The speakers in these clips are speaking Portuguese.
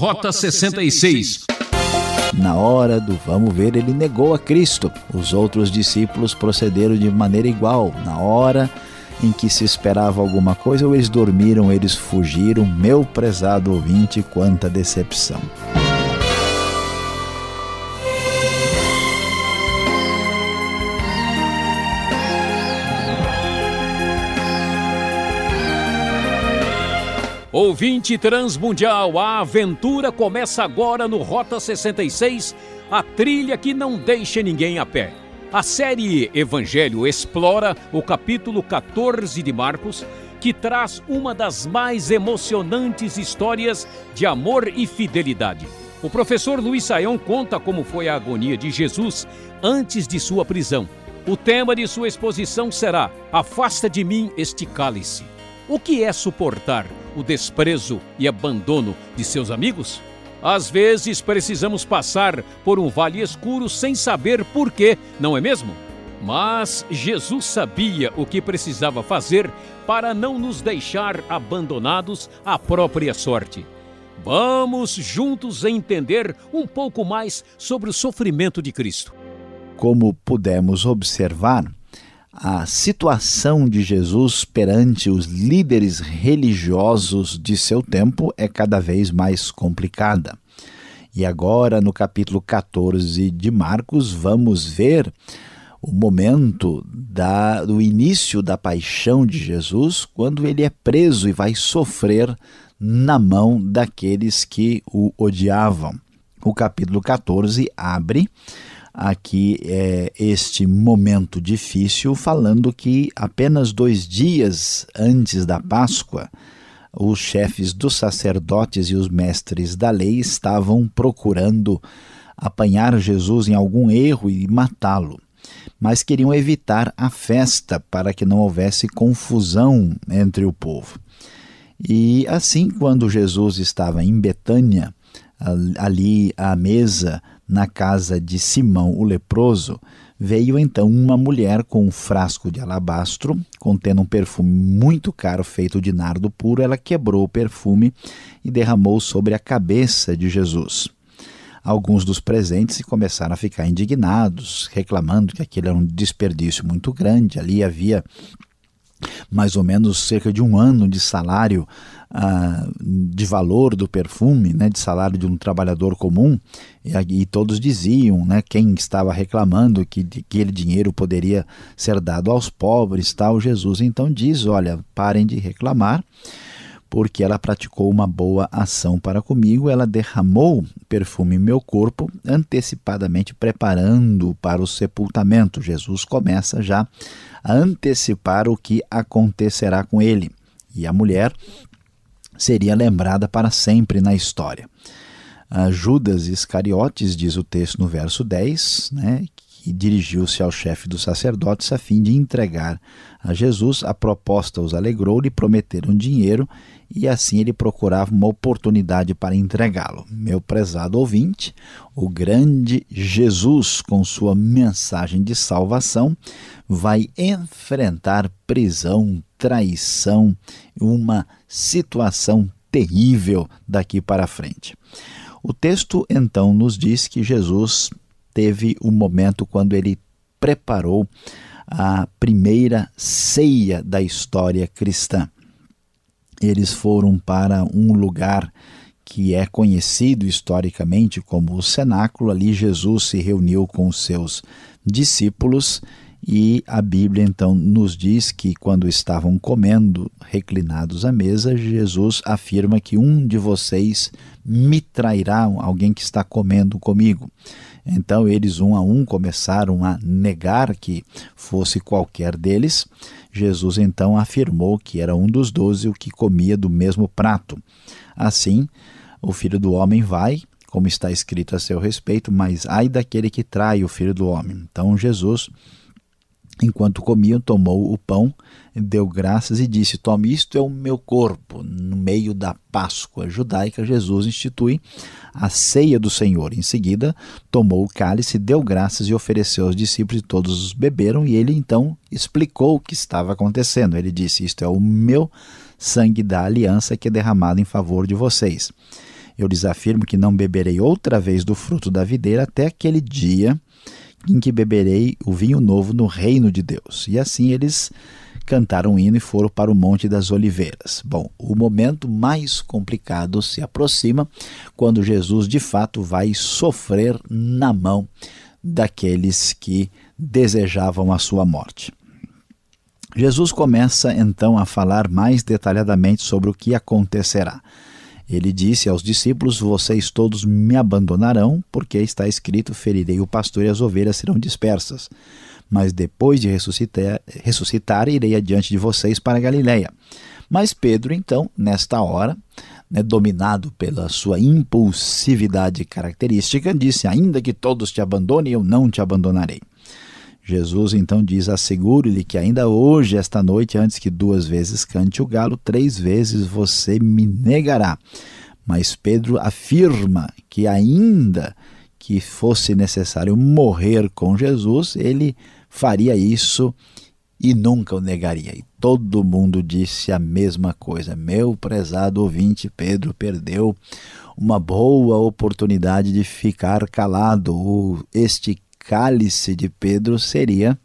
Rota 66. Na hora do vamos ver, ele negou a Cristo. Os outros discípulos procederam de maneira igual. Na hora em que se esperava alguma coisa, ou eles dormiram, eles fugiram. Meu prezado ouvinte, quanta decepção. Ouvinte Transmundial, a aventura começa agora no Rota 66, a trilha que não deixa ninguém a pé. A série Evangelho explora o capítulo 14 de Marcos, que traz uma das mais emocionantes histórias de amor e fidelidade. O professor Luiz Saião conta como foi a agonia de Jesus antes de sua prisão. O tema de sua exposição será Afasta de mim este cálice. O que é suportar o desprezo e abandono de seus amigos? Às vezes precisamos passar por um vale escuro sem saber por quê, não é mesmo? Mas Jesus sabia o que precisava fazer para não nos deixar abandonados à própria sorte. Vamos juntos entender um pouco mais sobre o sofrimento de Cristo. Como pudemos observar, a situação de Jesus perante os líderes religiosos de seu tempo é cada vez mais complicada. E agora, no capítulo 14 de Marcos, vamos ver o momento da, do início da paixão de Jesus, quando ele é preso e vai sofrer na mão daqueles que o odiavam. O capítulo 14 abre aqui é, este momento difícil, falando que apenas dois dias antes da Páscoa, os chefes dos sacerdotes e os mestres da lei estavam procurando apanhar Jesus em algum erro e matá-lo, mas queriam evitar a festa para que não houvesse confusão entre o povo. E assim, quando Jesus estava em Betânia, ali à mesa na casa de Simão o leproso, veio então uma mulher com um frasco de alabastro contendo um perfume muito caro feito de nardo puro. Ela quebrou o perfume e derramou sobre a cabeça de Jesus. Alguns dos presentes começaram a ficar indignados, reclamando que aquilo era um desperdício muito grande. Ali havia mais ou menos cerca de um ano de salário uh, de valor do perfume, né, de salário de um trabalhador comum, e, e todos diziam, né, quem estava reclamando que, que aquele dinheiro poderia ser dado aos pobres, tal, Jesus. Então diz, olha, parem de reclamar, porque ela praticou uma boa ação para comigo, ela derramou perfume em meu corpo, antecipadamente preparando para o sepultamento. Jesus começa já a antecipar o que acontecerá com ele. E a mulher seria lembrada para sempre na história. A Judas Iscariotes, diz o texto no verso 10, né, que dirigiu-se ao chefe dos sacerdotes a fim de entregar a Jesus. A proposta os alegrou, lhe prometeram dinheiro e assim ele procurava uma oportunidade para entregá-lo. Meu prezado ouvinte, o grande Jesus, com sua mensagem de salvação, vai enfrentar prisão, traição, uma situação terrível daqui para frente. O texto então nos diz que Jesus teve um momento quando ele preparou a primeira ceia da história cristã. Eles foram para um lugar que é conhecido historicamente como o cenáculo. Ali Jesus se reuniu com seus discípulos e a Bíblia então nos diz que quando estavam comendo, reclinados à mesa, Jesus afirma que um de vocês me trairá, alguém que está comendo comigo. Então eles um a um começaram a negar que fosse qualquer deles. Jesus então afirmou que era um dos doze o que comia do mesmo prato. Assim, o filho do homem vai, como está escrito a seu respeito, mas ai daquele que trai o filho do homem. Então Jesus Enquanto comiam, tomou o pão, deu graças e disse: Tome, isto é o meu corpo. No meio da Páscoa judaica, Jesus institui a ceia do Senhor. Em seguida, tomou o cálice, deu graças e ofereceu aos discípulos, e todos os beberam. E ele então explicou o que estava acontecendo. Ele disse: Isto é o meu sangue da aliança que é derramado em favor de vocês. Eu lhes afirmo que não beberei outra vez do fruto da videira até aquele dia em que beberei o vinho novo no reino de Deus. E assim eles cantaram um hino e foram para o Monte das Oliveiras. Bom, o momento mais complicado se aproxima quando Jesus de fato vai sofrer na mão daqueles que desejavam a sua morte. Jesus começa então a falar mais detalhadamente sobre o que acontecerá. Ele disse aos discípulos: Vocês todos me abandonarão, porque está escrito: Ferirei o pastor e as ovelhas serão dispersas mas depois de ressuscitar, ressuscitar irei adiante de vocês para Galiléia. Mas Pedro, então, nesta hora, né, dominado pela sua impulsividade característica, disse: Ainda que todos te abandonem, eu não te abandonarei. Jesus então diz: Asseguro-lhe que ainda hoje, esta noite, antes que duas vezes cante o galo, três vezes você me negará. Mas Pedro afirma que, ainda que fosse necessário morrer com Jesus, ele faria isso e nunca o negaria. E todo mundo disse a mesma coisa. Meu prezado ouvinte, Pedro perdeu uma boa oportunidade de ficar calado. Este cálice de Pedro seria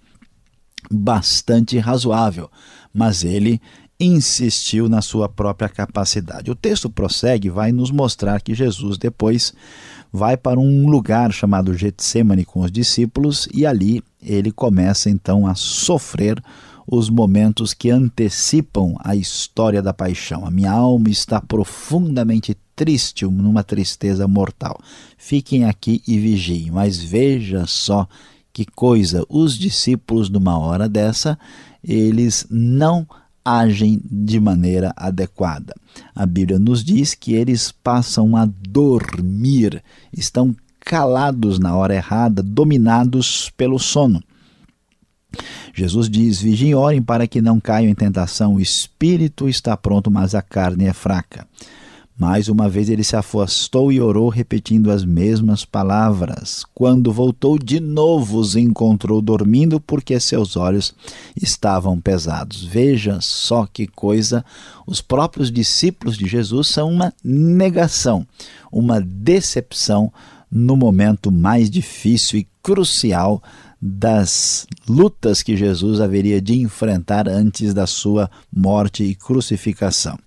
bastante razoável, mas ele insistiu na sua própria capacidade. O texto prossegue, vai nos mostrar que Jesus depois vai para um lugar chamado Getsemane com os discípulos e ali ele começa então a sofrer os momentos que antecipam a história da paixão. A minha alma está profundamente triste, numa tristeza mortal. Fiquem aqui e vigiem. Mas veja só que coisa, os discípulos numa hora dessa, eles não agem de maneira adequada. A Bíblia nos diz que eles passam a dormir, estão calados na hora errada, dominados pelo sono. Jesus diz: Vigiem orem para que não caiam em tentação. O espírito está pronto, mas a carne é fraca. Mais uma vez ele se afastou e orou, repetindo as mesmas palavras. Quando voltou de novo, os encontrou dormindo, porque seus olhos estavam pesados. Veja só que coisa! Os próprios discípulos de Jesus são uma negação, uma decepção no momento mais difícil e crucial das lutas que Jesus haveria de enfrentar antes da sua morte e crucificação.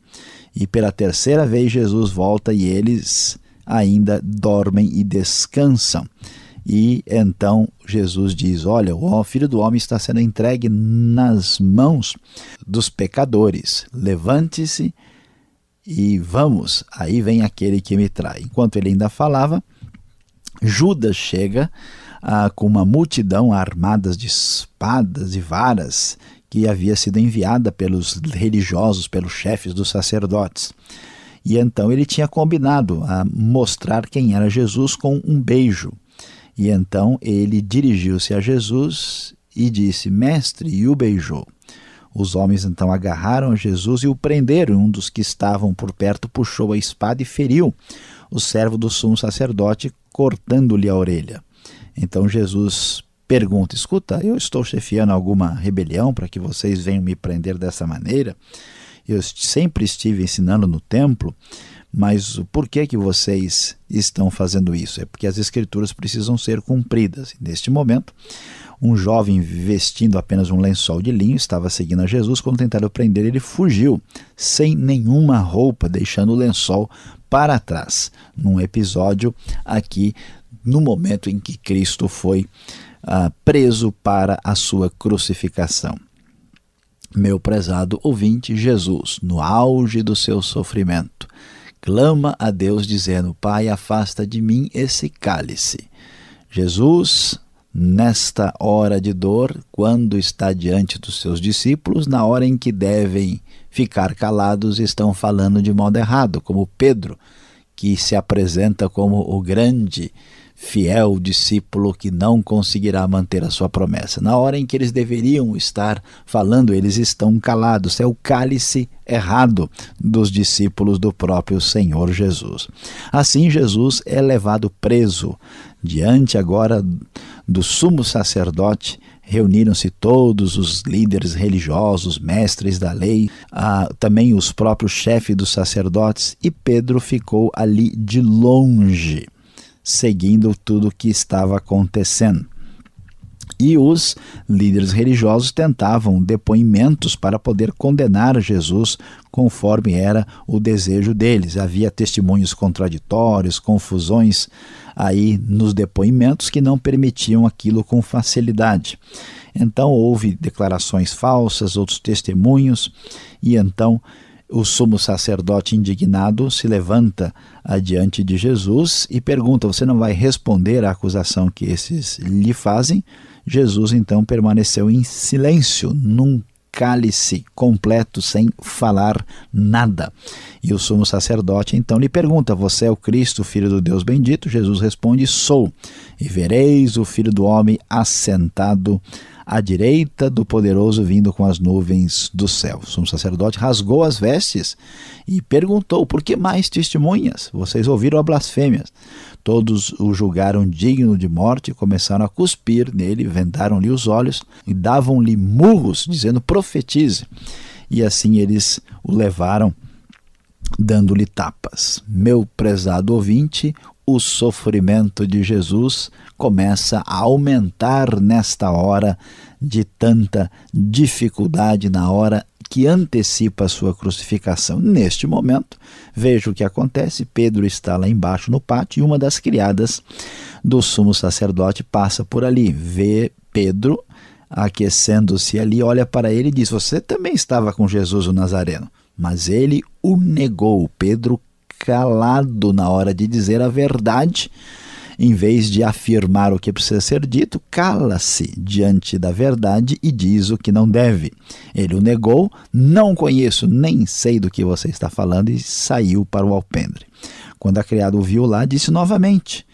E pela terceira vez Jesus volta e eles ainda dormem e descansam. E então Jesus diz: Olha, o filho do homem está sendo entregue nas mãos dos pecadores. Levante-se e vamos. Aí vem aquele que me trai. Enquanto ele ainda falava, Judas chega ah, com uma multidão armadas de espadas e varas que havia sido enviada pelos religiosos, pelos chefes dos sacerdotes. E então ele tinha combinado a mostrar quem era Jesus com um beijo. E então ele dirigiu-se a Jesus e disse: Mestre, e o beijou. Os homens então agarraram Jesus e o prenderam. Um dos que estavam por perto puxou a espada e feriu o servo do sumo sacerdote, cortando-lhe a orelha. Então Jesus pergunta: escuta, eu estou chefiando alguma rebelião para que vocês venham me prender dessa maneira? Eu sempre estive ensinando no templo, mas por que que vocês estão fazendo isso? É porque as escrituras precisam ser cumpridas. Neste momento, um jovem vestindo apenas um lençol de linho estava seguindo a Jesus. Quando tentaram prender, ele fugiu sem nenhuma roupa, deixando o lençol para trás. Num episódio aqui, no momento em que Cristo foi uh, preso para a sua crucificação. Meu prezado ouvinte, Jesus, no auge do seu sofrimento, clama a Deus dizendo: Pai, afasta de mim esse cálice. Jesus, nesta hora de dor, quando está diante dos seus discípulos, na hora em que devem ficar calados, estão falando de modo errado, como Pedro, que se apresenta como o grande fiel discípulo que não conseguirá manter a sua promessa. Na hora em que eles deveriam estar falando, eles estão calados. É o cálice errado dos discípulos do próprio Senhor Jesus. Assim, Jesus é levado preso diante agora do sumo sacerdote, reuniram-se todos os líderes religiosos, mestres da lei, ah, também os próprios chefes dos sacerdotes, e Pedro ficou ali de longe, seguindo tudo o que estava acontecendo. E os líderes religiosos tentavam depoimentos para poder condenar Jesus conforme era o desejo deles. Havia testemunhos contraditórios, confusões aí nos depoimentos que não permitiam aquilo com facilidade. Então houve declarações falsas, outros testemunhos, e então o sumo sacerdote indignado se levanta adiante de Jesus e pergunta: Você não vai responder à acusação que esses lhe fazem? Jesus então permaneceu em silêncio, num cálice completo, sem falar nada. E o sumo sacerdote então lhe pergunta: Você é o Cristo, filho do Deus bendito? Jesus responde: Sou. E vereis o filho do homem assentado à direita do poderoso vindo com as nuvens do céu. O sumo sacerdote rasgou as vestes e perguntou: Por que mais testemunhas? Vocês ouviram a blasfêmia. Todos o julgaram digno de morte, começaram a cuspir nele, vendaram-lhe os olhos e davam-lhe murros, dizendo: Profetize. E assim eles o levaram, dando-lhe tapas. Meu prezado ouvinte, o sofrimento de Jesus começa a aumentar nesta hora de tanta dificuldade, na hora que antecipa a sua crucificação. Neste momento, veja o que acontece: Pedro está lá embaixo no pátio e uma das criadas do sumo sacerdote passa por ali, vê Pedro aquecendo-se ali, olha para ele e diz: Você também estava com Jesus o Nazareno. Mas ele o negou. Pedro calado na hora de dizer a verdade, em vez de afirmar o que precisa ser dito, cala-se diante da verdade e diz o que não deve. Ele o negou, não conheço, nem sei do que você está falando, e saiu para o alpendre. Quando a criada o viu lá, disse novamente: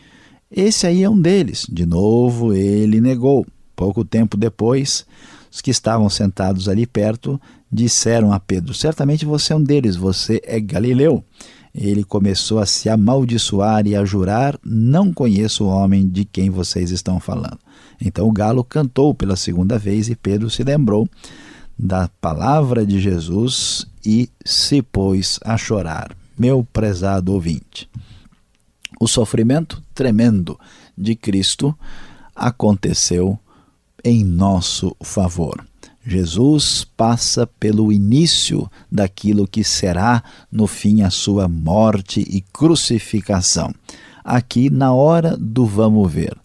Esse aí é um deles. De novo ele negou. Pouco tempo depois, os que estavam sentados ali perto disseram a Pedro: Certamente você é um deles, você é Galileu ele começou a se amaldiçoar e a jurar: Não conheço o homem de quem vocês estão falando. Então o galo cantou pela segunda vez e Pedro se lembrou da palavra de Jesus e se pôs a chorar. Meu prezado ouvinte, o sofrimento tremendo de Cristo aconteceu em nosso favor. Jesus passa pelo início daquilo que será no fim a sua morte e crucificação. Aqui, na hora do vamos ver,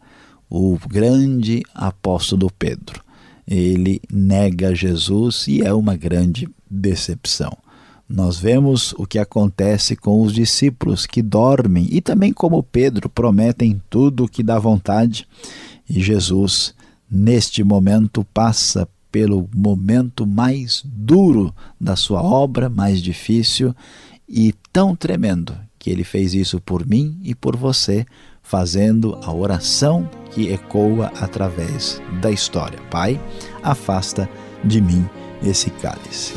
o grande apóstolo Pedro, ele nega Jesus e é uma grande decepção. Nós vemos o que acontece com os discípulos que dormem e também, como Pedro, prometem tudo o que dá vontade, e Jesus, neste momento, passa pelo momento mais duro da sua obra, mais difícil e tão tremendo que ele fez isso por mim e por você, fazendo a oração que ecoa através da história. Pai, afasta de mim esse cálice.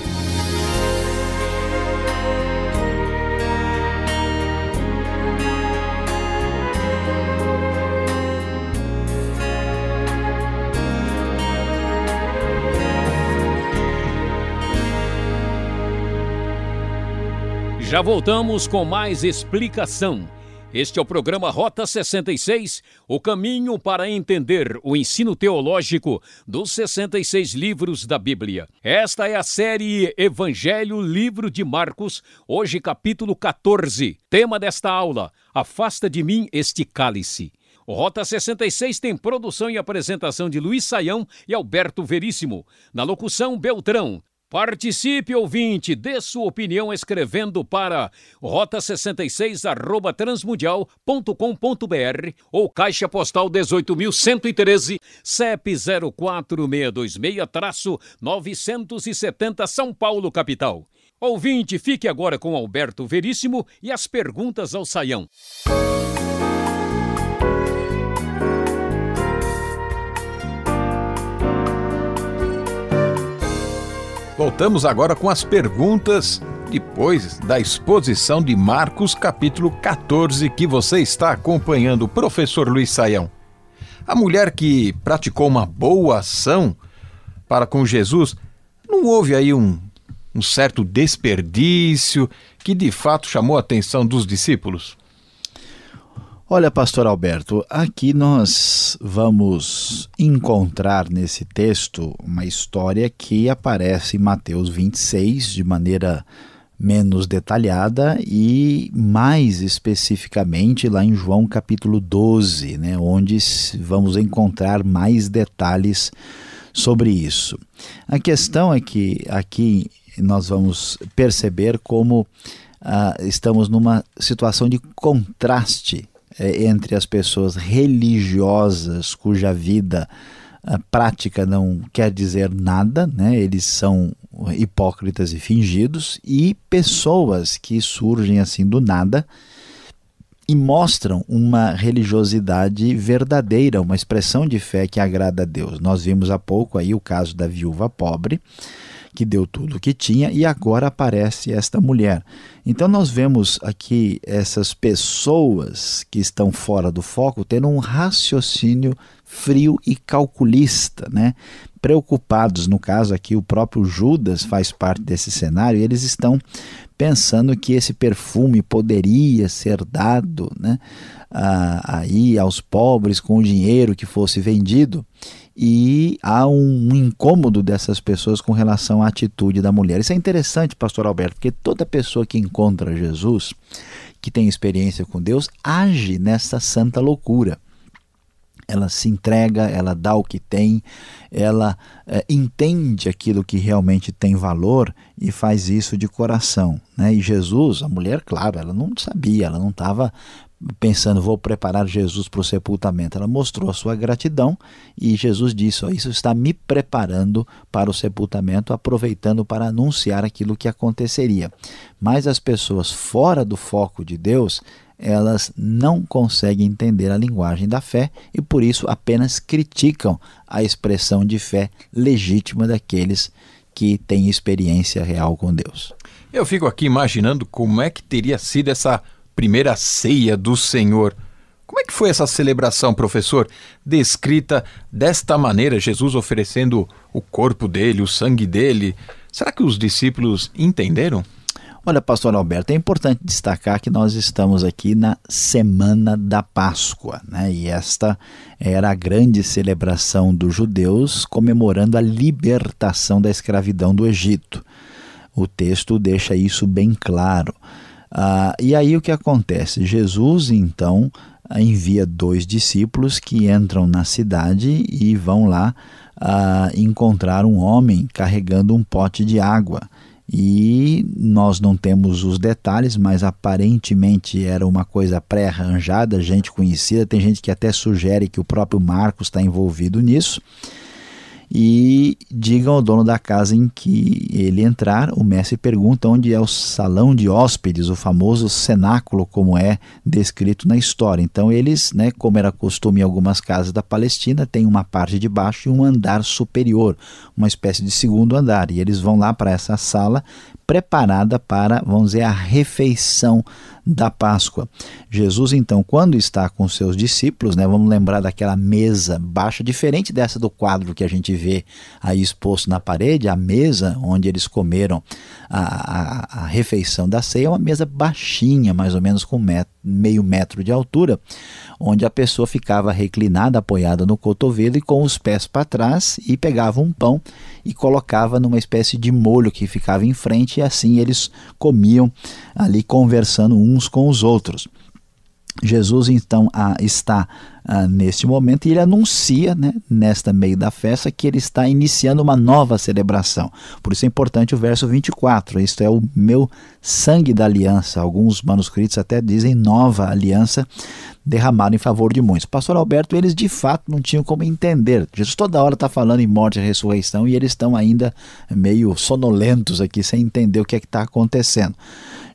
Já voltamos com mais explicação. Este é o programa Rota 66, o caminho para entender o ensino teológico dos 66 livros da Bíblia. Esta é a série Evangelho Livro de Marcos, hoje capítulo 14. Tema desta aula: Afasta de mim este cálice. O Rota 66 tem produção e apresentação de Luiz Saião e Alberto Veríssimo. Na locução, Beltrão. Participe, ouvinte, dê sua opinião escrevendo para rota66 arroba transmundial.com.br ou caixa postal 18.113 CEP 04626-970 São Paulo, capital. Ouvinte, fique agora com Alberto Veríssimo e as perguntas ao Saião. Voltamos agora com as perguntas depois da exposição de Marcos capítulo 14 que você está acompanhando, professor Luiz Saião. A mulher que praticou uma boa ação para com Jesus, não houve aí um, um certo desperdício que de fato chamou a atenção dos discípulos? Olha, pastor Alberto, aqui nós vamos encontrar nesse texto uma história que aparece em Mateus 26 de maneira menos detalhada e mais especificamente lá em João capítulo 12, né, onde vamos encontrar mais detalhes sobre isso. A questão é que aqui nós vamos perceber como ah, estamos numa situação de contraste entre as pessoas religiosas cuja vida a prática não quer dizer nada, né? eles são hipócritas e fingidos, e pessoas que surgem assim do nada e mostram uma religiosidade verdadeira, uma expressão de fé que agrada a Deus. Nós vimos há pouco aí o caso da viúva pobre, que deu tudo o que tinha e agora aparece esta mulher. Então nós vemos aqui essas pessoas que estão fora do foco tendo um raciocínio frio e calculista, né? Preocupados, no caso aqui o próprio Judas faz parte desse cenário, e eles estão pensando que esse perfume poderia ser dado, né? aí aos pobres com o dinheiro que fosse vendido e há um incômodo dessas pessoas com relação à atitude da mulher. Isso é interessante, pastor Alberto, porque toda pessoa que encontra Jesus, que tem experiência com Deus, age nessa santa loucura. Ela se entrega, ela dá o que tem, ela é, entende aquilo que realmente tem valor e faz isso de coração. Né? E Jesus, a mulher, claro, ela não sabia, ela não estava pensando, vou preparar Jesus para o sepultamento. Ela mostrou a sua gratidão e Jesus disse: Isso está me preparando para o sepultamento, aproveitando para anunciar aquilo que aconteceria. Mas as pessoas fora do foco de Deus, elas não conseguem entender a linguagem da fé e por isso apenas criticam a expressão de fé legítima daqueles que têm experiência real com Deus. Eu fico aqui imaginando como é que teria sido essa primeira ceia do Senhor. Como é que foi essa celebração, professor? Descrita desta maneira, Jesus oferecendo o corpo dele, o sangue dele. Será que os discípulos entenderam? Olha, pastor Alberto, é importante destacar que nós estamos aqui na semana da Páscoa, né? E esta era a grande celebração dos judeus comemorando a libertação da escravidão do Egito. O texto deixa isso bem claro. Ah, e aí o que acontece? Jesus então envia dois discípulos que entram na cidade e vão lá ah, encontrar um homem carregando um pote de água. E nós não temos os detalhes, mas aparentemente era uma coisa pré-arranjada, gente conhecida. Tem gente que até sugere que o próprio Marcos está envolvido nisso e digam ao dono da casa em que ele entrar. O mestre pergunta onde é o salão de hóspedes, o famoso cenáculo, como é descrito na história. Então, eles, né, como era costume em algumas casas da Palestina, tem uma parte de baixo e um andar superior, uma espécie de segundo andar. E eles vão lá para essa sala preparada para, vamos dizer, a refeição da Páscoa. Jesus, então, quando está com seus discípulos, né, vamos lembrar daquela mesa baixa, diferente dessa do quadro que a gente vê aí exposto na parede, a mesa onde eles comeram a, a, a refeição da ceia, é uma mesa baixinha, mais ou menos com metro, meio metro de altura, onde a pessoa ficava reclinada, apoiada no cotovelo e com os pés para trás e pegava um pão e colocava numa espécie de molho que ficava em frente e assim eles comiam ali conversando uns com os outros. Jesus então está ah, neste momento e ele anuncia, né, nesta meio da festa, que ele está iniciando uma nova celebração. Por isso é importante o verso 24: Isto é o meu sangue da aliança. Alguns manuscritos até dizem nova aliança derramado em favor de muitos. Pastor Alberto, eles de fato não tinham como entender. Jesus toda hora está falando em morte e ressurreição e eles estão ainda meio sonolentos aqui, sem entender o que é que está acontecendo.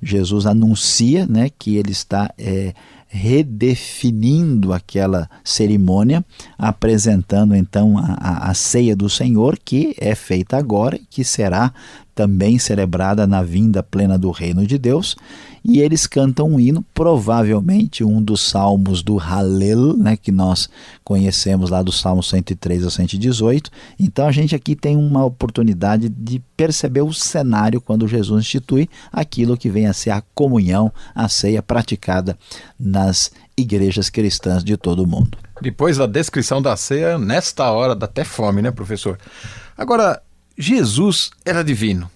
Jesus anuncia né, que ele está. É, redefinindo aquela cerimônia, apresentando então a, a, a, ceia do Senhor, que é feita agora e que será também celebrada na vinda plena do reino de Deus, e eles cantam um hino, provavelmente um dos salmos do Hallel, né, que nós conhecemos lá do Salmo 103 ao 118. Então a gente aqui tem uma oportunidade de perceber o cenário quando Jesus institui aquilo que vem a ser a comunhão, a ceia praticada nas igrejas cristãs de todo o mundo. Depois da descrição da ceia, nesta hora dá até fome, né, professor? Agora, Jesus era divino.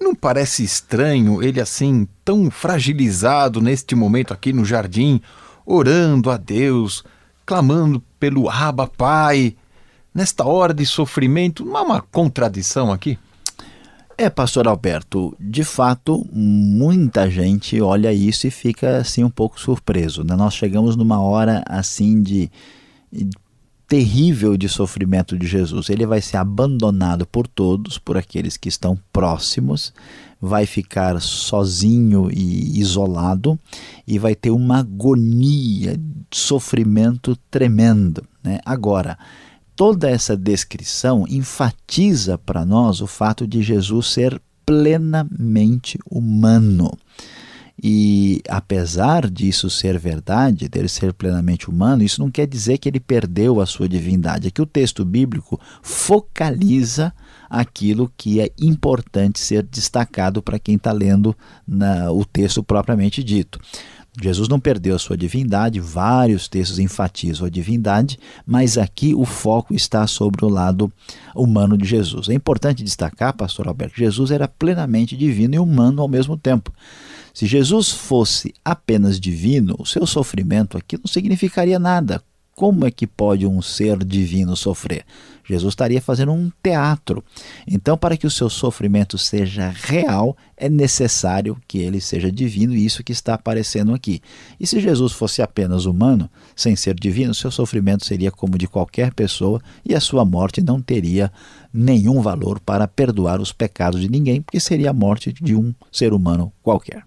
Não parece estranho ele assim, tão fragilizado neste momento aqui no jardim, orando a Deus, clamando pelo Abba Pai, nesta hora de sofrimento? Não há uma contradição aqui? É, pastor Alberto, de fato, muita gente olha isso e fica assim um pouco surpreso. Né? Nós chegamos numa hora assim de terrível de sofrimento de Jesus. Ele vai ser abandonado por todos, por aqueles que estão próximos, vai ficar sozinho e isolado e vai ter uma agonia, sofrimento tremendo. Né? Agora, toda essa descrição enfatiza para nós o fato de Jesus ser plenamente humano. E apesar disso ser verdade, dele ser plenamente humano, isso não quer dizer que ele perdeu a sua divindade. É que o texto bíblico focaliza aquilo que é importante ser destacado para quem está lendo na, o texto propriamente dito. Jesus não perdeu a sua divindade, vários textos enfatizam a divindade, mas aqui o foco está sobre o lado humano de Jesus. É importante destacar, pastor Alberto, que Jesus era plenamente divino e humano ao mesmo tempo. Se Jesus fosse apenas divino, o seu sofrimento aqui não significaria nada. Como é que pode um ser divino sofrer? Jesus estaria fazendo um teatro. Então, para que o seu sofrimento seja real, é necessário que ele seja divino, e isso que está aparecendo aqui. E se Jesus fosse apenas humano, sem ser divino, seu sofrimento seria como de qualquer pessoa e a sua morte não teria nenhum valor para perdoar os pecados de ninguém, porque seria a morte de um ser humano qualquer.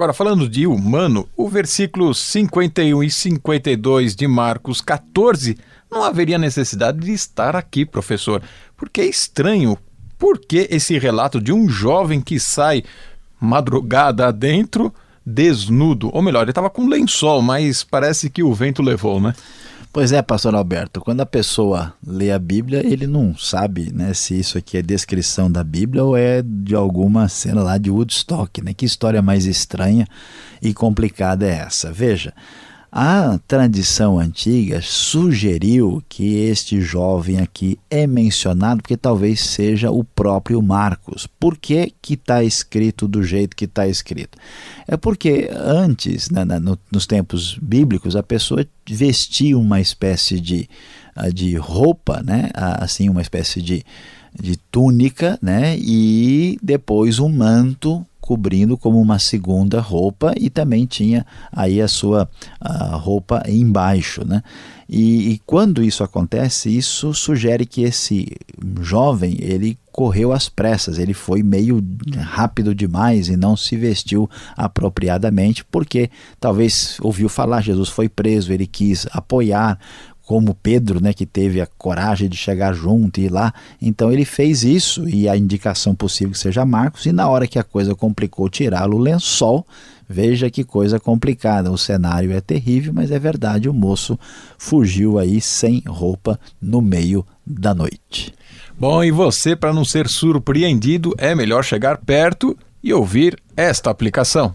Agora, falando de humano, o versículo 51 e 52 de Marcos 14 não haveria necessidade de estar aqui, professor, porque é estranho. Por que esse relato de um jovem que sai madrugada adentro, desnudo? Ou melhor, ele estava com lençol, mas parece que o vento levou, né? Pois é, pastor Alberto, quando a pessoa lê a Bíblia, ele não sabe né, se isso aqui é descrição da Bíblia ou é de alguma cena lá de Woodstock. Né? Que história mais estranha e complicada é essa? Veja, a tradição antiga sugeriu que este jovem aqui é mencionado porque talvez seja o próprio Marcos. Por que está escrito do jeito que está escrito? É porque antes, na, na, no, nos tempos bíblicos, a pessoa vestia uma espécie de, ah, de roupa, né? assim, uma espécie de, de túnica, né? e depois um manto cobrindo como uma segunda roupa e também tinha aí a sua a roupa embaixo, né? E, e, quando isso acontece, isso sugere que esse jovem ele correu às pressas, ele foi meio rápido demais e não se vestiu apropriadamente, porque talvez ouviu falar Jesus foi preso, ele quis apoiar como Pedro, né, que teve a coragem de chegar junto e ir lá. Então ele fez isso e a indicação possível que seja Marcos. E na hora que a coisa complicou, tirá-lo o lençol. Veja que coisa complicada. O cenário é terrível, mas é verdade. O moço fugiu aí sem roupa no meio da noite. Bom, e você, para não ser surpreendido, é melhor chegar perto e ouvir esta aplicação.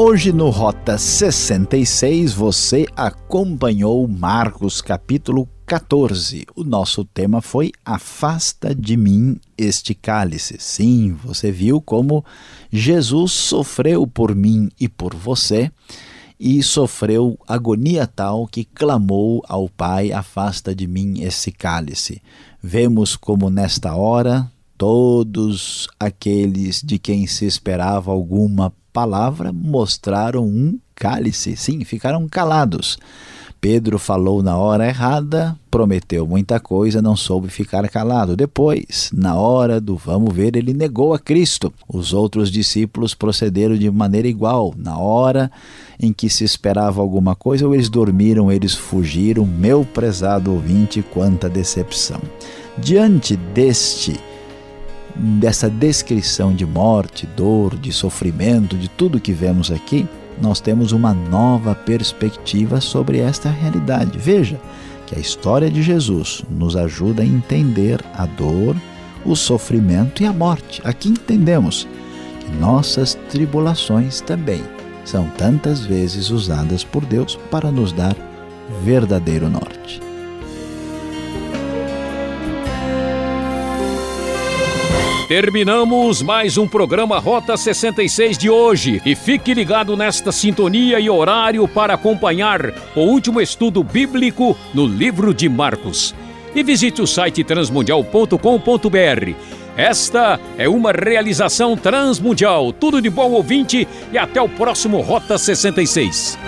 Hoje no Rota 66 você acompanhou Marcos capítulo 14. O nosso tema foi Afasta de mim este cálice. Sim, você viu como Jesus sofreu por mim e por você e sofreu agonia tal que clamou ao Pai: Afasta de mim esse cálice. Vemos como nesta hora todos aqueles de quem se esperava alguma palavra mostraram um cálice, sim, ficaram calados. Pedro falou na hora errada, prometeu muita coisa, não soube ficar calado. Depois, na hora do vamos ver, ele negou a Cristo. Os outros discípulos procederam de maneira igual. Na hora em que se esperava alguma coisa, ou eles dormiram, eles fugiram. Meu prezado ouvinte, quanta decepção. Diante deste dessa descrição de morte, dor, de sofrimento, de tudo que vemos aqui, nós temos uma nova perspectiva sobre esta realidade. Veja que a história de Jesus nos ajuda a entender a dor, o sofrimento e a morte. Aqui entendemos que nossas tribulações também são tantas vezes usadas por Deus para nos dar verdadeiro norte. Terminamos mais um programa Rota 66 de hoje e fique ligado nesta sintonia e horário para acompanhar o último estudo bíblico no livro de Marcos. E visite o site transmundial.com.br. Esta é uma realização transmundial. Tudo de bom ouvinte e até o próximo Rota 66.